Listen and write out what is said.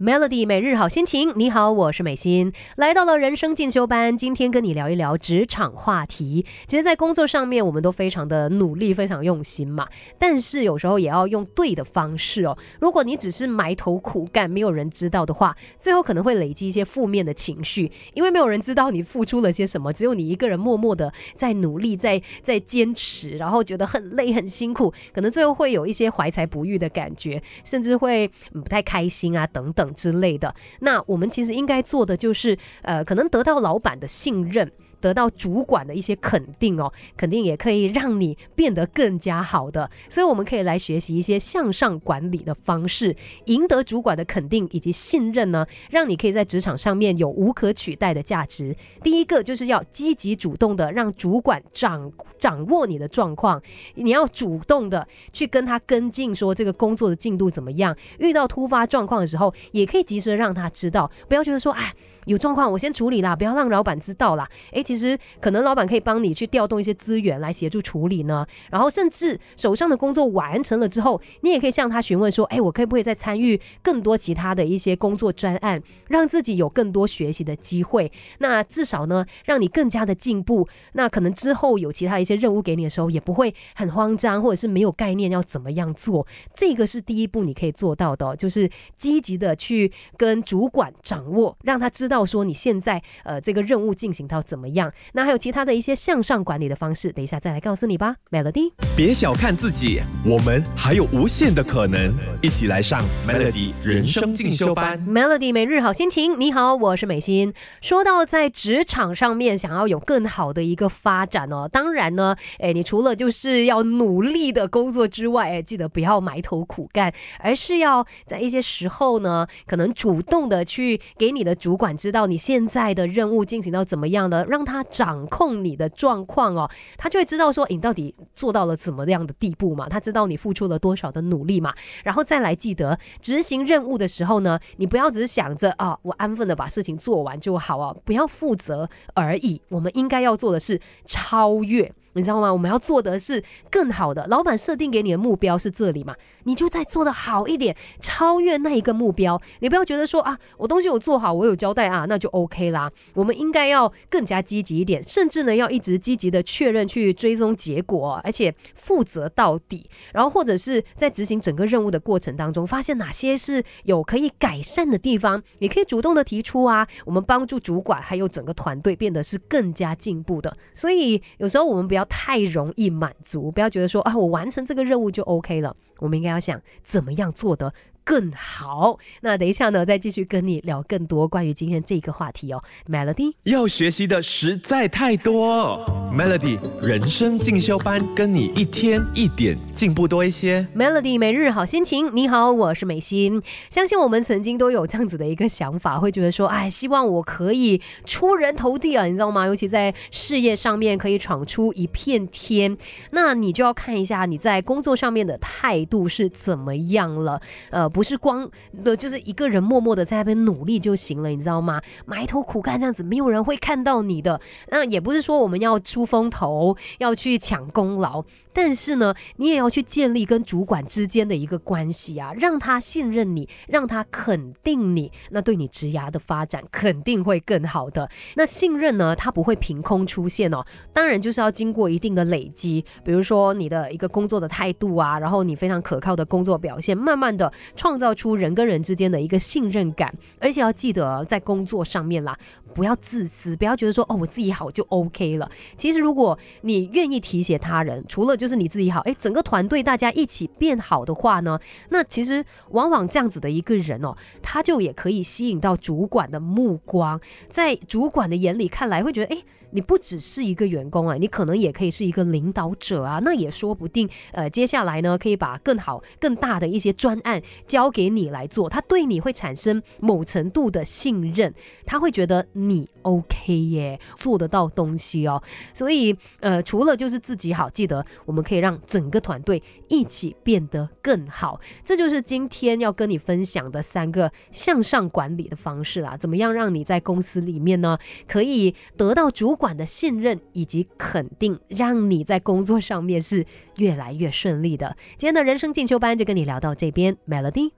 Melody 每日好心情，你好，我是美心，来到了人生进修班，今天跟你聊一聊职场话题。其实，在工作上面，我们都非常的努力，非常用心嘛。但是有时候也要用对的方式哦。如果你只是埋头苦干，没有人知道的话，最后可能会累积一些负面的情绪，因为没有人知道你付出了些什么，只有你一个人默默的在努力，在 在坚持，然后觉得很累很辛苦，可能最后会有一些怀才不遇的感觉，甚至会不太开心啊等等。之类的，那我们其实应该做的就是，呃，可能得到老板的信任。得到主管的一些肯定哦，肯定也可以让你变得更加好的，所以我们可以来学习一些向上管理的方式，赢得主管的肯定以及信任呢，让你可以在职场上面有无可取代的价值。第一个就是要积极主动的让主管掌掌握你的状况，你要主动的去跟他跟进，说这个工作的进度怎么样，遇到突发状况的时候，也可以及时的让他知道，不要觉得说哎。有状况，我先处理啦，不要让老板知道啦。诶，其实可能老板可以帮你去调动一些资源来协助处理呢。然后甚至手上的工作完成了之后，你也可以向他询问说：，哎，我可不可以再参与更多其他的一些工作专案，让自己有更多学习的机会？那至少呢，让你更加的进步。那可能之后有其他一些任务给你的时候，也不会很慌张，或者是没有概念要怎么样做。这个是第一步，你可以做到的，就是积极的去跟主管掌握，让他知道。说你现在呃这个任务进行到怎么样？那还有其他的一些向上管理的方式，等一下再来告诉你吧。Melody，别小看自己，我们还有无限的可能，一起来上 Melody 人生进修班。Melody 每日好心情，你好，我是美心。说到在职场上面想要有更好的一个发展哦，当然呢，哎，你除了就是要努力的工作之外，哎，记得不要埋头苦干，而是要在一些时候呢，可能主动的去给你的主管知。知道你现在的任务进行到怎么样的，让他掌控你的状况哦，他就会知道说你到底做到了怎么样的地步嘛，他知道你付出了多少的努力嘛，然后再来记得执行任务的时候呢，你不要只是想着啊，我安分的把事情做完就好啊，不要负责而已，我们应该要做的是超越。你知道吗？我们要做的是更好的。老板设定给你的目标是这里嘛？你就再做的好一点，超越那一个目标。你不要觉得说啊，我东西我做好，我有交代啊，那就 OK 啦。我们应该要更加积极一点，甚至呢要一直积极的确认去追踪结果，而且负责到底。然后或者是在执行整个任务的过程当中，发现哪些是有可以改善的地方，也可以主动的提出啊。我们帮助主管还有整个团队变得是更加进步的。所以有时候我们不要。不要太容易满足，不要觉得说啊，我完成这个任务就 OK 了。我们应该要想怎么样做得。更好。那等一下呢，再继续跟你聊更多关于今天这个话题哦。Melody 要学习的实在太多，Melody 人生进修班，跟你一天一点进步多一些。Melody 每日好心情，你好，我是美心。相信我们曾经都有这样子的一个想法，会觉得说，哎，希望我可以出人头地啊，你知道吗？尤其在事业上面可以闯出一片天。那你就要看一下你在工作上面的态度是怎么样了，呃。不是光的，就是一个人默默的在那边努力就行了，你知道吗？埋头苦干这样子，没有人会看到你的。那也不是说我们要出风头，要去抢功劳。但是呢，你也要去建立跟主管之间的一个关系啊，让他信任你，让他肯定你，那对你职涯的发展肯定会更好的。那信任呢，它不会凭空出现哦，当然就是要经过一定的累积，比如说你的一个工作的态度啊，然后你非常可靠的工作表现，慢慢的创造出人跟人之间的一个信任感，而且要记得在工作上面啦，不要自私，不要觉得说哦我自己好就 OK 了。其实如果你愿意提携他人，除了就是你自己好，哎，整个团队大家一起变好的话呢，那其实往往这样子的一个人哦，他就也可以吸引到主管的目光，在主管的眼里看来会觉得，哎。你不只是一个员工啊，你可能也可以是一个领导者啊，那也说不定。呃，接下来呢，可以把更好、更大的一些专案交给你来做，他对你会产生某程度的信任，他会觉得你 OK 耶，做得到东西哦。所以，呃，除了就是自己好，记得我们可以让整个团队一起变得更好。这就是今天要跟你分享的三个向上管理的方式啦。怎么样让你在公司里面呢，可以得到主管的信任以及肯定，让你在工作上面是越来越顺利的。今天的人生进修班就跟你聊到这边，Melody。